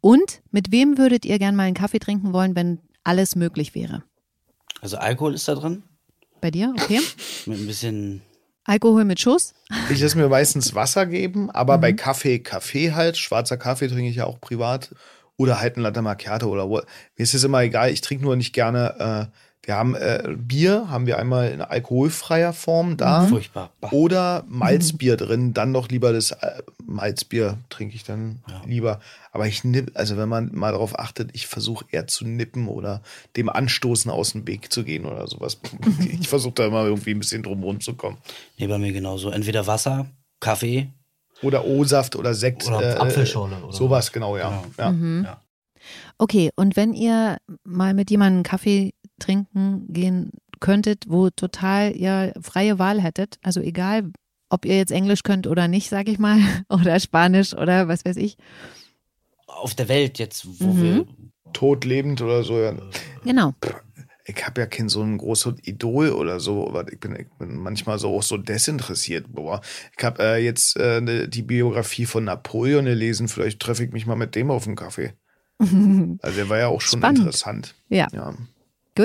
Und mit wem würdet ihr gern mal einen Kaffee trinken wollen, wenn alles möglich wäre? Also Alkohol ist da drin, Bei dir, okay? mit ein bisschen Alkohol mit Schuss? Ich lasse mir meistens Wasser geben, aber bei Kaffee, Kaffee halt. Schwarzer Kaffee trinke ich ja auch privat. Oder halt ein Latte Macchiato oder wo. Mir ist es immer egal, ich trinke nur nicht gerne. Äh, wir haben äh, Bier, haben wir einmal in alkoholfreier Form da. furchtbar. Bah. Oder Malzbier drin, dann doch lieber das äh, Malzbier trinke ich dann lieber. Aber ich nipp, also wenn man mal darauf achtet, ich versuche eher zu nippen oder dem Anstoßen aus dem Weg zu gehen oder sowas. ich versuche da immer irgendwie ein bisschen drum rumzukommen. Nee, bei mir genauso. Entweder Wasser, Kaffee. Oder O-Saft oder Sekt. Oder Apfelschorle oder sowas, genau, ja. ja. Mhm. Ja. Okay, und wenn ihr mal mit jemandem Kaffee trinken gehen könntet, wo total ihr freie Wahl hättet, also egal, ob ihr jetzt Englisch könnt oder nicht, sag ich mal, oder Spanisch oder was weiß ich. Auf der Welt jetzt, wo Mhm. wir. Tot, lebend oder so. Ja. Genau. Ich habe ja kein so ein großes Idol oder so, aber ich bin, ich bin manchmal so auch so desinteressiert. Boah. Ich habe äh, jetzt äh, ne, die Biografie von Napoleon gelesen. Vielleicht treffe ich mich mal mit dem auf einen Kaffee. Also der war ja auch schon Spannend. interessant. Ja. Ja.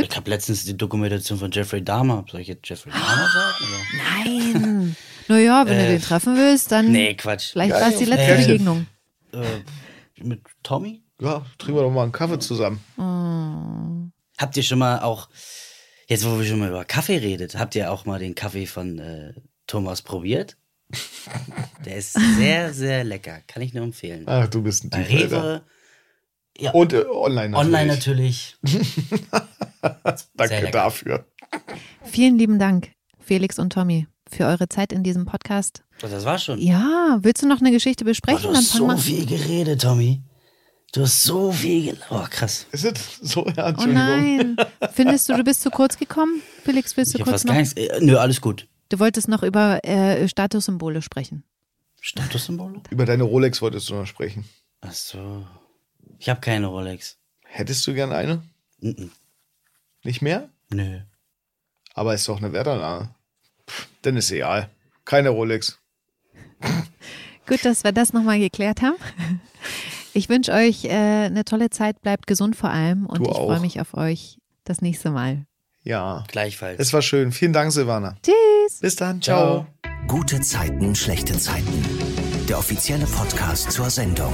Gut. Ich habe letztens die Dokumentation von Jeffrey Dahmer. Soll ich jetzt Jeffrey Dahmer sagen? Oder? Nein. naja, wenn du Äh, den treffen willst, dann Nee, Quatsch. vielleicht war es die letzte Äh, Begegnung. Äh, mit Tommy? ja, trinken wir doch mal einen Kaffee zusammen. Habt ihr schon mal auch, jetzt wo wir schon mal über Kaffee redet, habt ihr auch mal den Kaffee von äh, Thomas probiert? Der ist sehr, sehr lecker. Kann ich nur empfehlen. Ach, du bist ein Bei Tiefwälder. Rewe. Ja. Und äh, online natürlich. Online natürlich. Danke dafür. Vielen lieben Dank, Felix und Tommy, für eure Zeit in diesem Podcast. Oh, Das war schon. Ja, willst du noch eine Geschichte Boah, besprechen? du Dann hast fang so mal. viel geredet, Tommy. Du hast so viel geredet. Oh, krass. Ist es so? Ja, Oh nein. Findest du, du bist zu kurz gekommen? Felix, willst du Ich kurz fast noch? gar nichts. äh, Nö, alles gut. Du wolltest noch über äh, Statussymbole sprechen. Statussymbole? Über deine Rolex wolltest du noch sprechen. Ach so. Ich habe keine Rolex. Hättest du gern eine? Mhm. Nicht mehr? Nö. Aber ist doch eine Wertanlage. Dann ist egal. Keine Rolex. Gut, dass wir das nochmal geklärt haben. Ich wünsche euch äh, eine tolle Zeit, bleibt gesund vor allem und Du ich freue mich auf euch das nächste Mal. Ja. Gleichfalls. Es war schön. Vielen Dank, Silvana. Tschüss. Bis dann. Ciao. Gute Zeiten, schlechte Zeiten. Der offizielle Podcast zur Sendung.